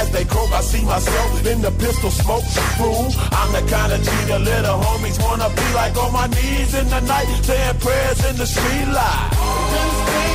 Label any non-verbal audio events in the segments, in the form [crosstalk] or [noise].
As they croak, I see myself in the pistol smoke. Fool, I'm the kind of G the little homies wanna be like on my knees in the night, saying prayers in the street light. Been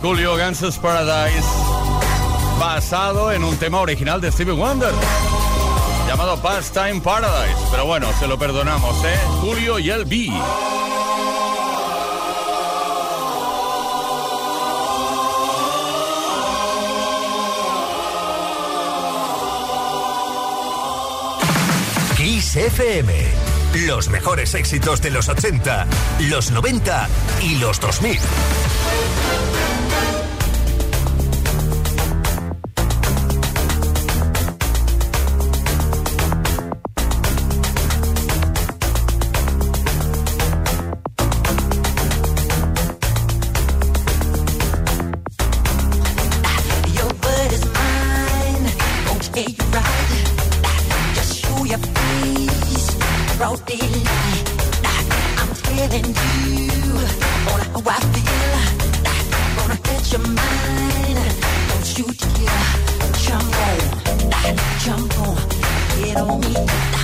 Julio Gangsta's Paradise, basado en un tema original de Stevie Wonder, llamado Pastime Paradise. Pero bueno, se lo perdonamos, ¿eh? Julio y el B. Kiss FM. Los mejores éxitos de los 80, los 90 y los 2000. Jump on, get on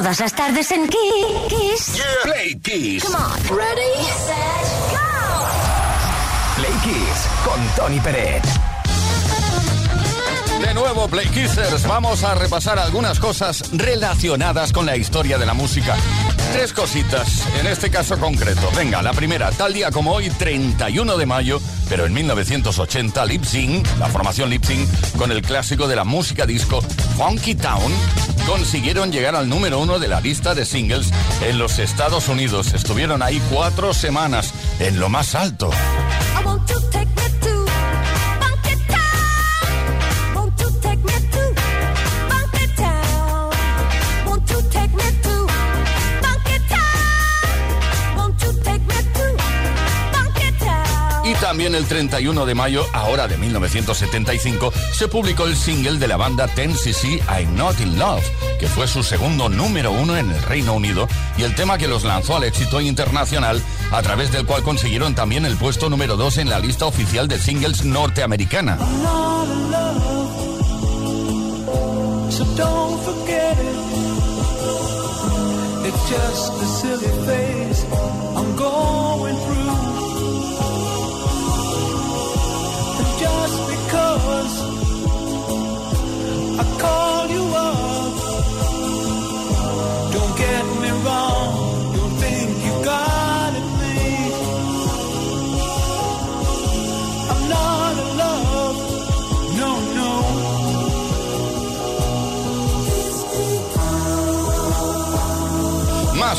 Todas las tardes en Kiss. Play Kiss. Come on. Ready, set, go. Play Kiss con Tony Peret. De nuevo, Play Kissers, vamos a repasar algunas cosas relacionadas con la historia de la música. Tres cositas, en este caso concreto. Venga, la primera, tal día como hoy, 31 de mayo, pero en 1980, Lip Sync, la formación Lip Sync, con el clásico de la música disco Funky Town, consiguieron llegar al número uno de la lista de singles en los Estados Unidos. Estuvieron ahí cuatro semanas, en lo más alto. También el 31 de mayo, ahora de 1975, se publicó el single de la banda Ten CC I'm Not in Love, que fue su segundo número uno en el Reino Unido y el tema que los lanzó al éxito internacional, a través del cual consiguieron también el puesto número dos en la lista oficial de singles norteamericana. just a silly phase I'm going through.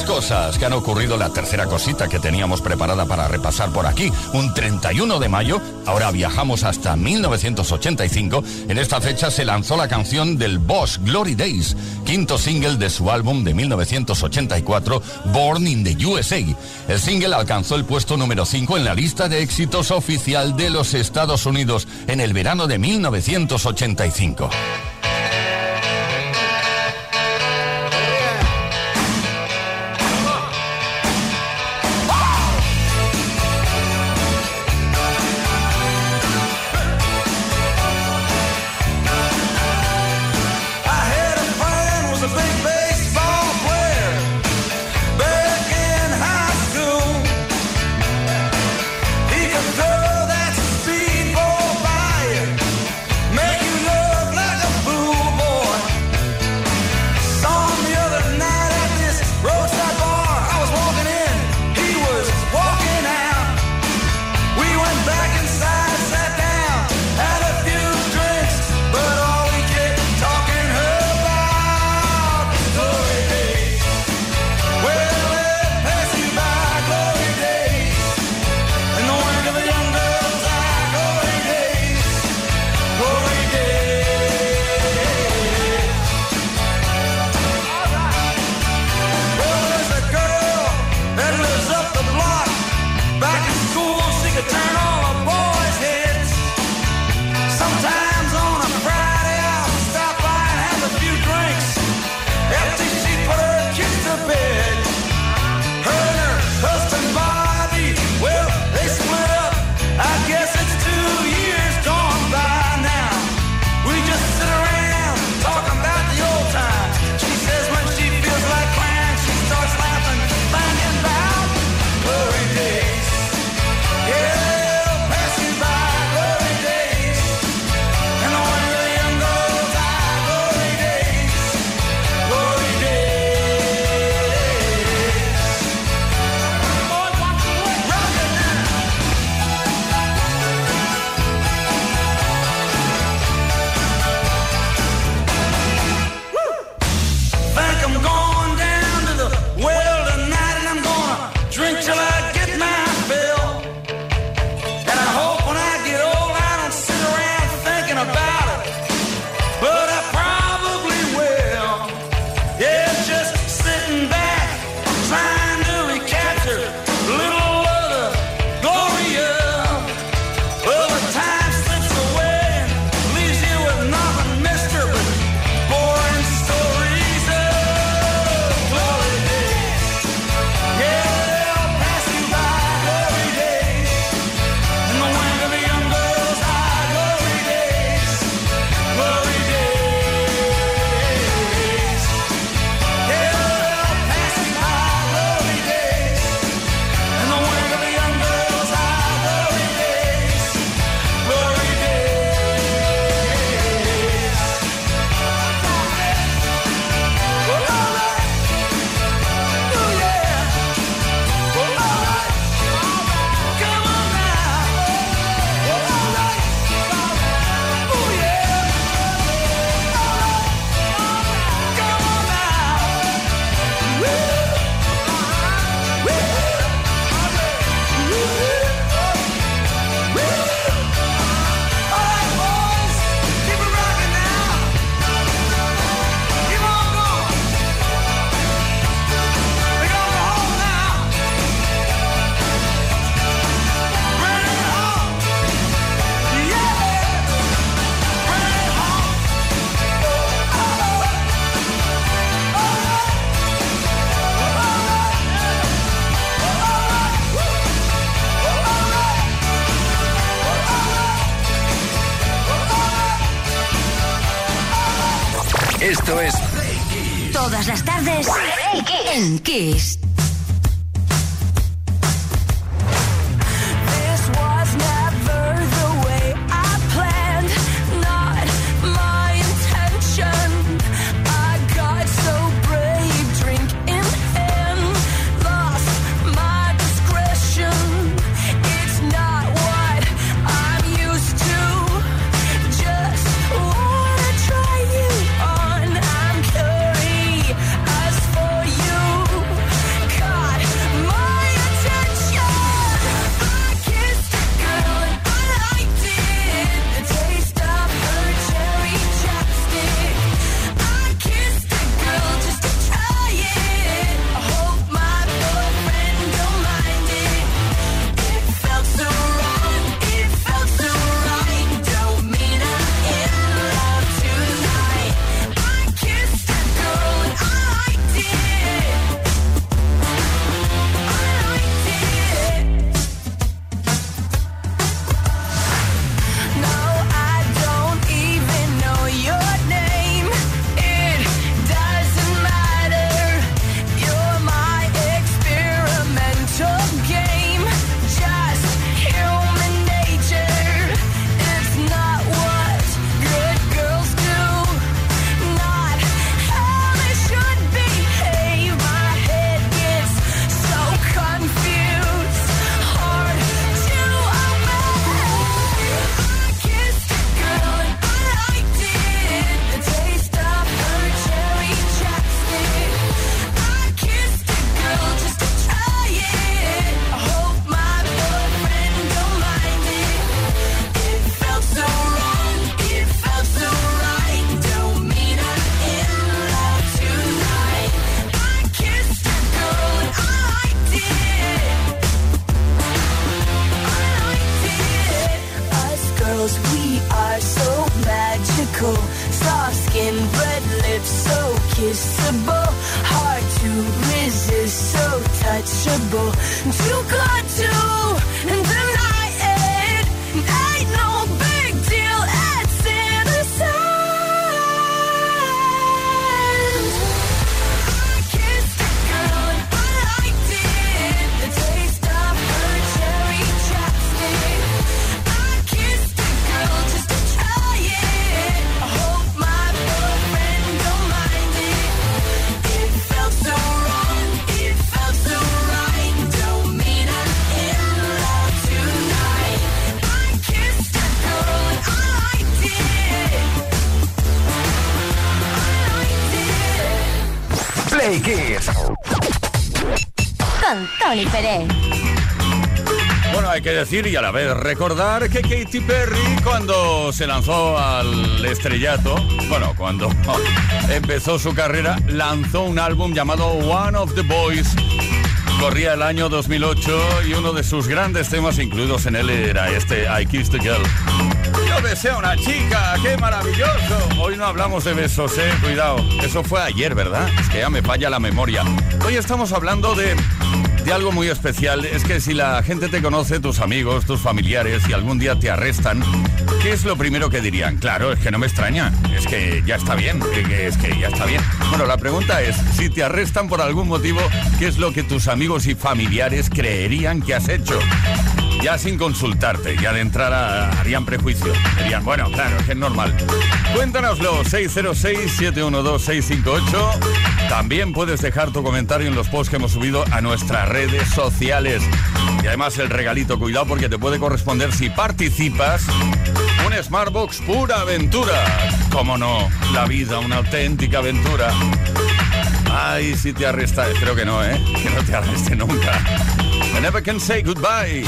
Cosas que han ocurrido, la tercera cosita que teníamos preparada para repasar por aquí. Un 31 de mayo, ahora viajamos hasta 1985. En esta fecha se lanzó la canción del Boss Glory Days, quinto single de su álbum de 1984, Born in the USA. El single alcanzó el puesto número 5 en la lista de éxitos oficial de los Estados Unidos en el verano de 1985. Hay que decir y a la vez recordar que Katy Perry cuando se lanzó al estrellato, bueno, cuando [laughs] empezó su carrera, lanzó un álbum llamado One of the Boys. Corría el año 2008 y uno de sus grandes temas incluidos en él era este I Kissed a Girl. Yo besé a una chica, qué maravilloso. Hoy no hablamos de besos, eh, cuidado. Eso fue ayer, ¿verdad? Es que ya me falla la memoria. Hoy estamos hablando de de algo muy especial. Es que si la gente te conoce, tus amigos, tus familiares, y algún día te arrestan, ¿qué es lo primero que dirían? Claro, es que no me extraña. Es que ya está bien. Es que ya está bien. Bueno, la pregunta es, si te arrestan por algún motivo, ¿qué es lo que tus amigos y familiares creerían que has hecho? Ya sin consultarte, ya de entrada harían prejuicio. Dirían, bueno, claro, es que es normal. Cuéntanoslo, 606-712-658. También puedes dejar tu comentario en los posts que hemos subido a nuestras redes sociales. Y además el regalito, cuidado porque te puede corresponder si participas. Un Smartbox pura aventura. Cómo no, la vida, una auténtica aventura. Ay, si te arresta, espero que no, ¿eh? Que no te arreste nunca. I never can say goodbye.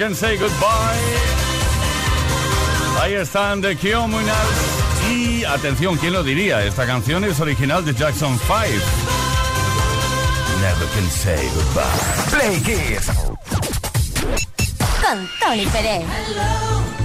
Can Say Goodbye. Ahí están The Criminals. Y atención, ¿quién lo diría? Esta canción es original de Jackson 5. Never Can Say Goodbye. Play Kids. Con Tony Pérez. Hello.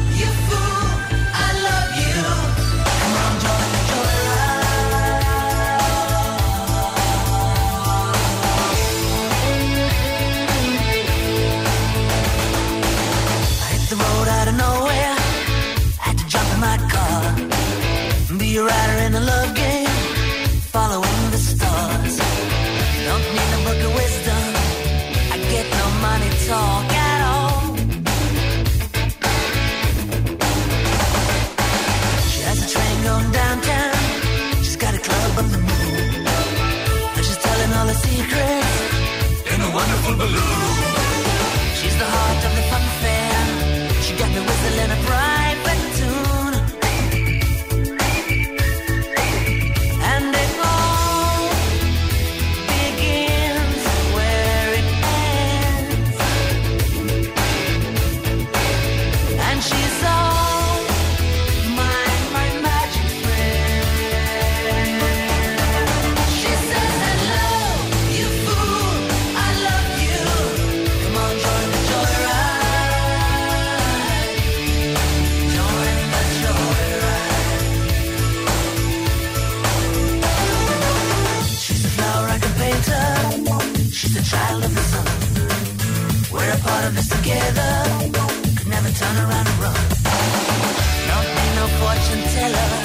you're out run. Not be no fortune teller.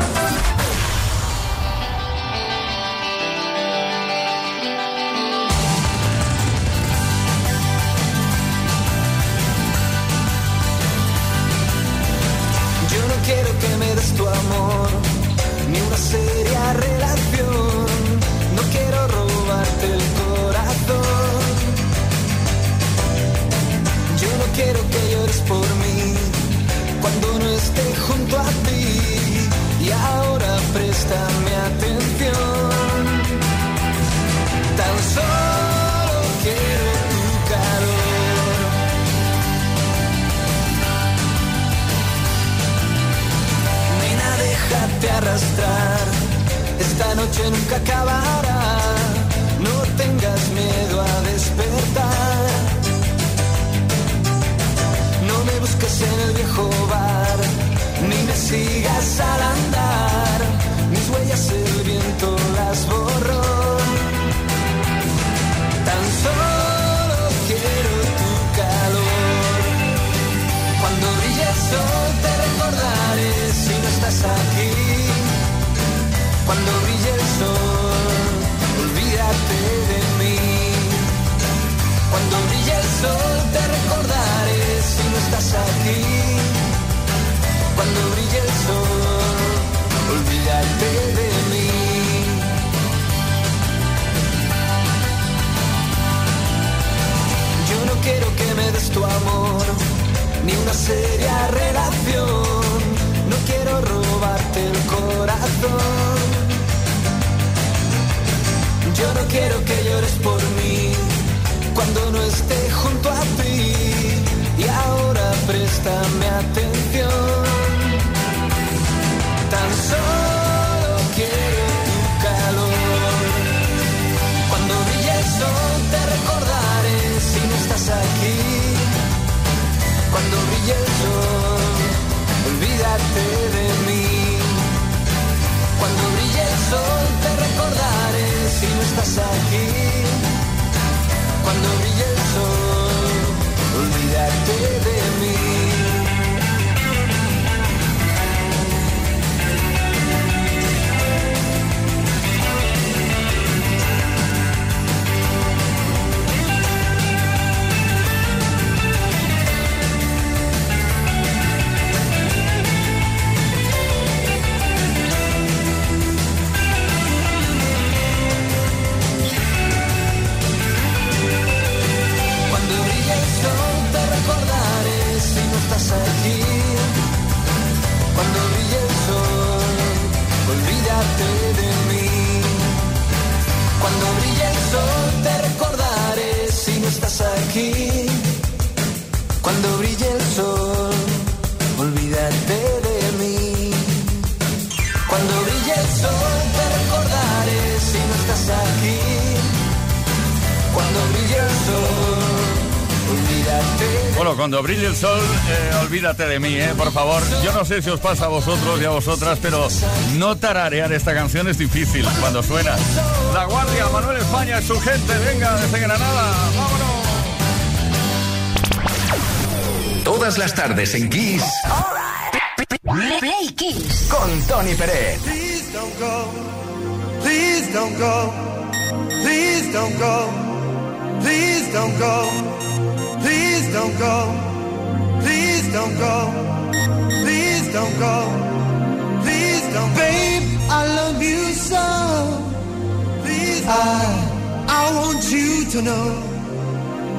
capta mi atención. Tan solo quiero tu calor. Nena, déjate arrastrar. Esta noche nunca acabará. No tengas miedo a despertar. No me busques en el viejo bar, ni me sigas al andar Viento las borró. Tan solo quiero tu calor. Cuando brille el sol te recordaré si no estás aquí. Cuando brille el sol, olvídate de mí. Cuando brille el sol te recordaré si no estás aquí. Cuando brille el sol, olvídate de mí. Yo no quiero que me des tu amor, ni una seria relación. No quiero robarte el corazón. Yo no quiero que llores por mí cuando no esté junto a ti. Y ahora préstame atención. Sol te recordaré si no estás aquí. Cuando brille el sol, olvídate de aquí. Cuando brille el sol, olvídate de mí. Cuando brille el sol te recordaré si no estás aquí. Cuando brille el sol, olvídate de mí. Cuando brille el sol te recordaré si no estás aquí. Cuando brille el sol, Bueno, cuando brille el sol, eh, olvídate de mí, ¿eh? Por favor. Yo no sé si os pasa a vosotros y a vosotras, pero no tararear esta canción es difícil cuando suena. La Guardia, Manuel España es su gente. Venga, desde Granada. ¡Vámonos! Todas las tardes en Kiss Play Kiss. con Tony Pérez. Please don't go. Please don't go. Please don't go. Please don't go. Please don't go. Please don't go. Please don't go. Please don't Babe, I love you so. Please I I want you to know.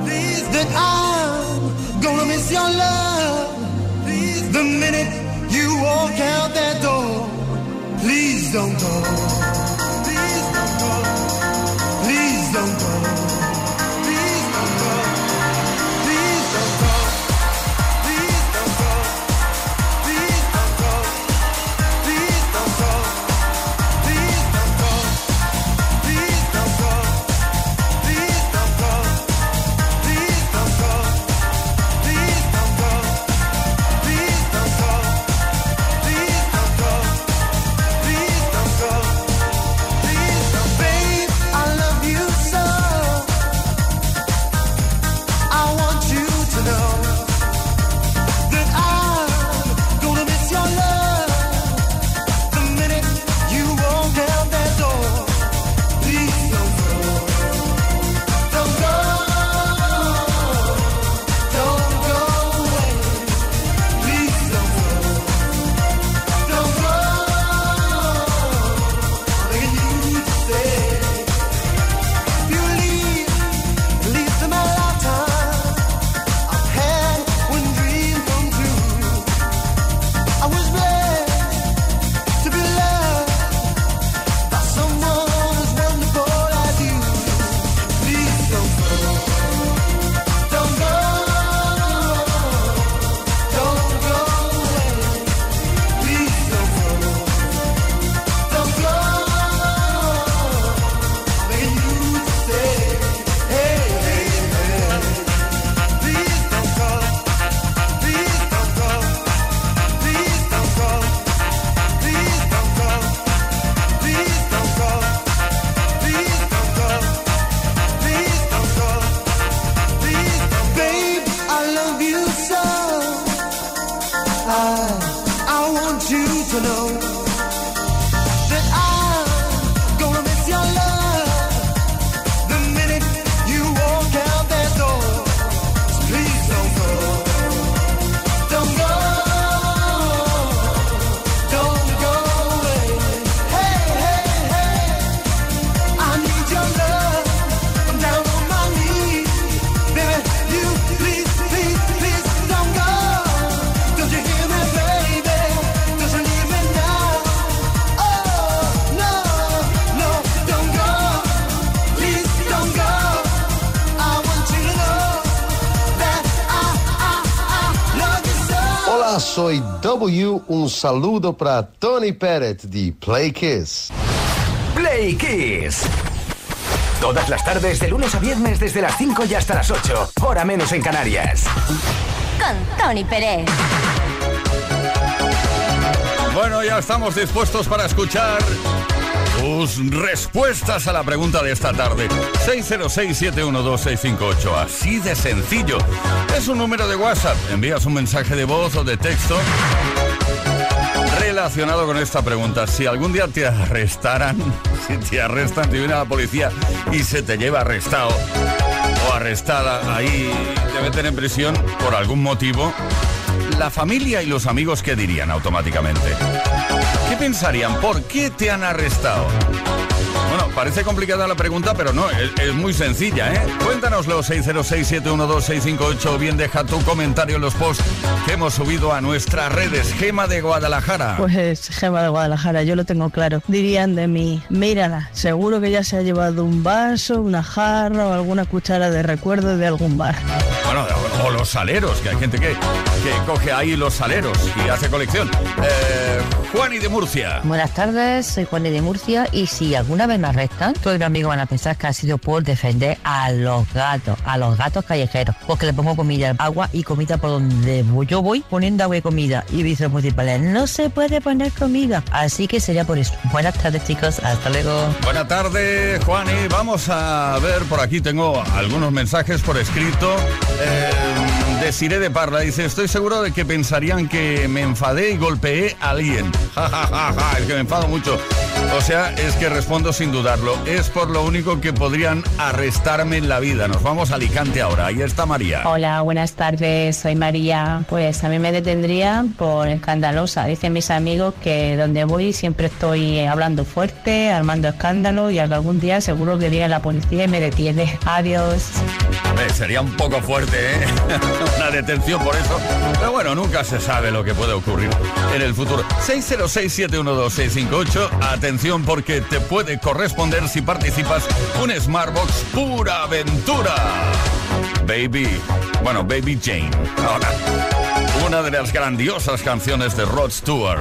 Please that I'm gonna miss your love. Please the minute you walk out that door. Please don't go. Soy W. Un saludo para Tony Peret de Play Kiss. Play Kiss. Todas las tardes, de lunes a viernes, desde las 5 y hasta las 8. Hora menos en Canarias. Con Tony Pérez. Bueno, ya estamos dispuestos para escuchar tus respuestas a la pregunta de esta tarde. 606-712-658. Así de sencillo. Es un número de WhatsApp. Envías un mensaje de voz o de texto relacionado con esta pregunta. Si algún día te arrestaran, [laughs] si te arrestan, te viene la policía y se te lleva arrestado o arrestada, ahí te meten en prisión por algún motivo, la familia y los amigos, ¿qué dirían automáticamente? ¿Qué pensarían? ¿Por qué te han arrestado? Bueno, parece complicada la pregunta, pero no, es, es muy sencilla, ¿eh? Cuéntanoslo 606-712-658 o bien deja tu comentario en los posts que hemos subido a nuestras redes. Gema de Guadalajara. Pues Gema de Guadalajara, yo lo tengo claro. Dirían de mí, mírala, seguro que ya se ha llevado un vaso, una jarra o alguna cuchara de recuerdo de algún bar. Bueno, o los saleros, que hay gente que, que coge ahí los saleros y hace colección. Eh, Juani de Murcia. Buenas tardes, soy Juan de Murcia y si alguna vez me arrestan, todos mis amigos van a pensar que ha sido por defender a los gatos, a los gatos callejeros, porque le pongo comida, agua y comida por donde voy- yo voy poniendo agua y comida y dice municipales, no se puede poner comida, así que sería por eso. Buenas tardes chicos, hasta luego. Buenas tardes, Juani. Vamos a ver, por aquí tengo algunos mensajes por escrito. Eh, Desiré de Parla dice, estoy seguro de que pensarían que me enfadé y golpeé a alguien. [laughs] Ja, ja, ja, ja, es que me enfado mucho. O sea, es que respondo sin dudarlo. Es por lo único que podrían arrestarme en la vida. Nos vamos a Alicante ahora. Ahí está María. Hola, buenas tardes, soy María. Pues a mí me detendrían por escandalosa. Dicen mis amigos que donde voy siempre estoy hablando fuerte, armando escándalo y algún día seguro que viene la policía y me detiene. Adiós. Sería un poco fuerte, ¿eh? [laughs] Una detención por eso. Pero bueno, nunca se sabe lo que puede ocurrir en el futuro. 606-712-658. Atención porque te puede corresponder si participas un Smartbox pura aventura. Baby. Bueno, Baby Jane. Ahora. Una de las grandiosas canciones de Rod Stewart.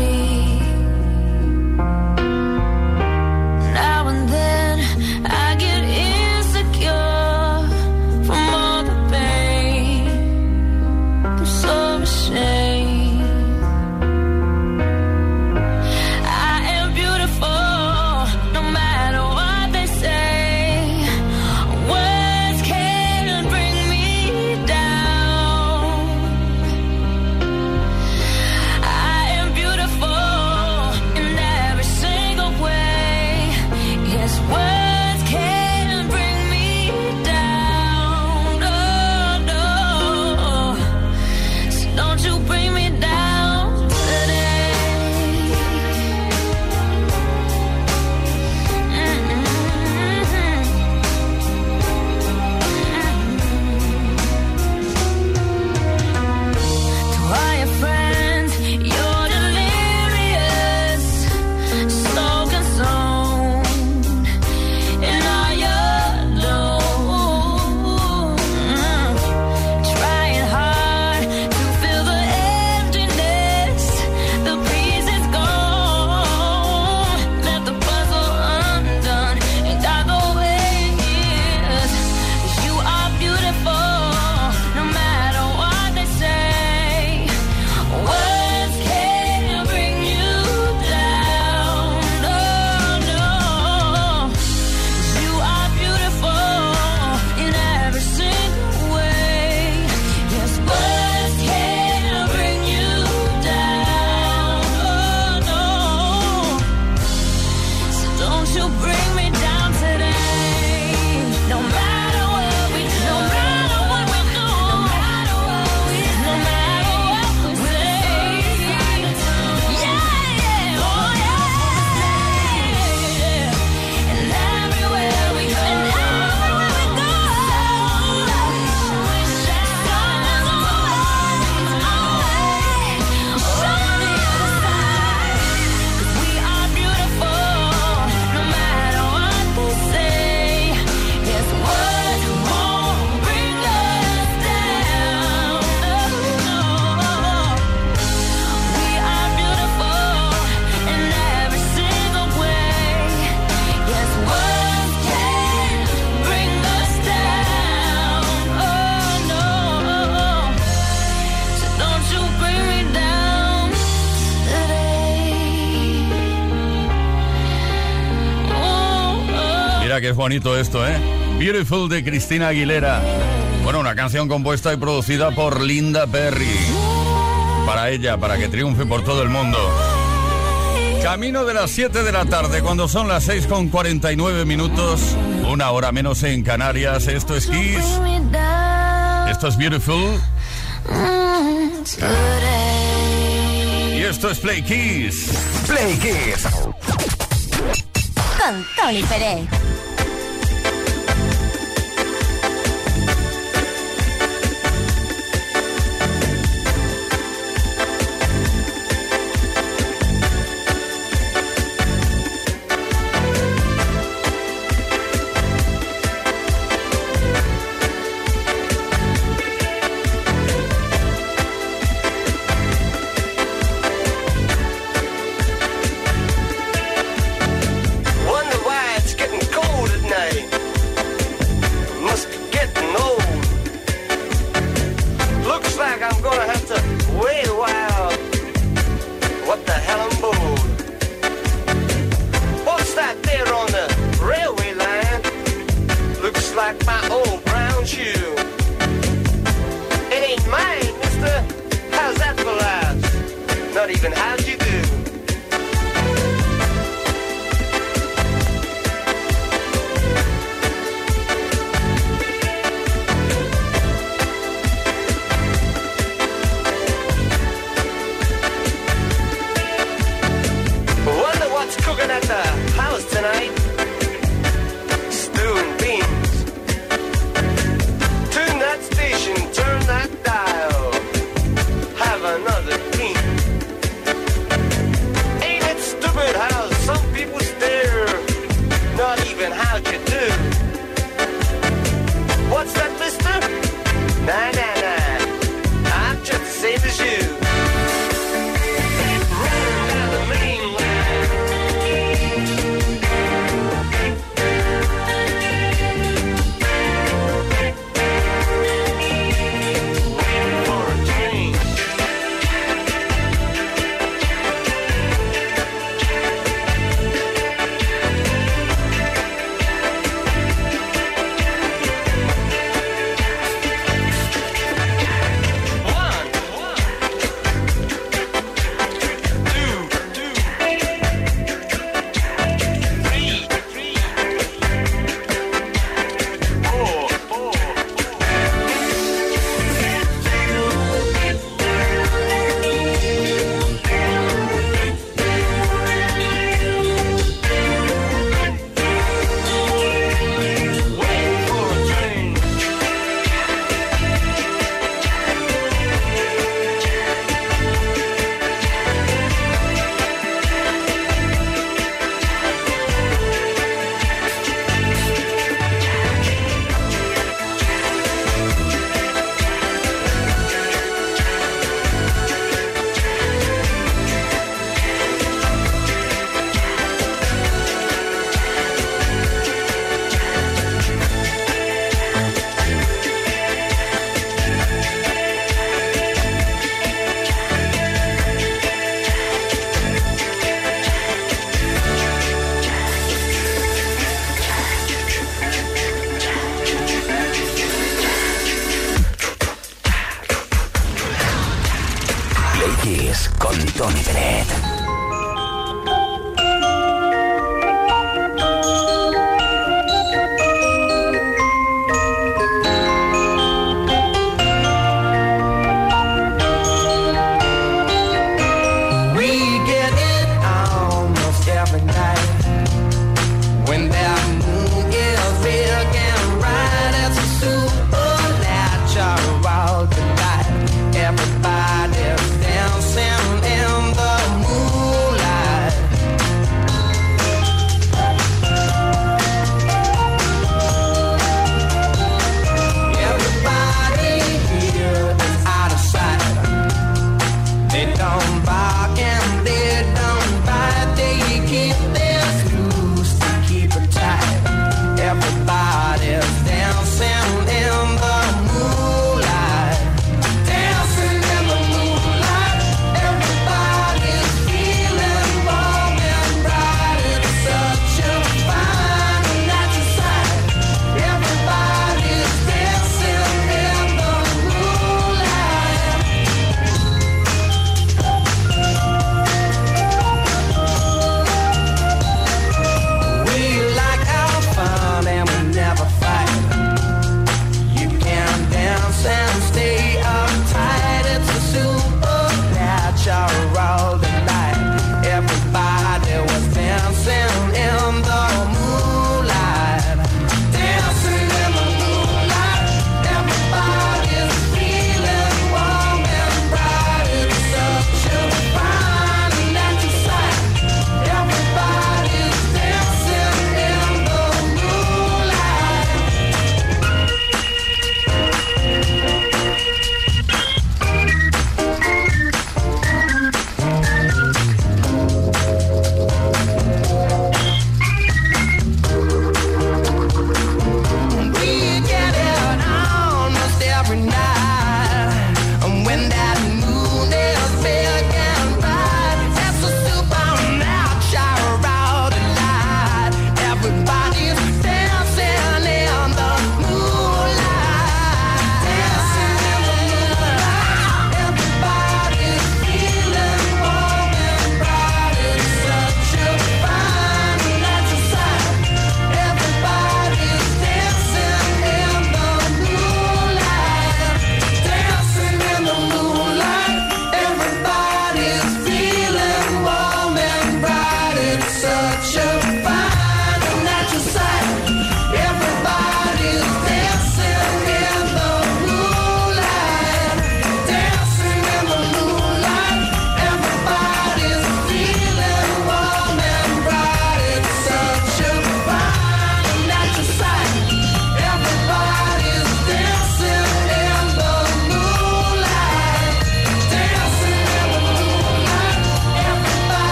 bonito esto, ¿eh? Beautiful de Cristina Aguilera. Bueno, una canción compuesta y producida por Linda Perry. Para ella, para que triunfe por todo el mundo. Camino de las 7 de la tarde, cuando son las 6 con 49 minutos, una hora menos en Canarias. Esto es Kiss. Esto es Beautiful. Y esto es Play Kiss. Play Kiss. Con Tony Pérez.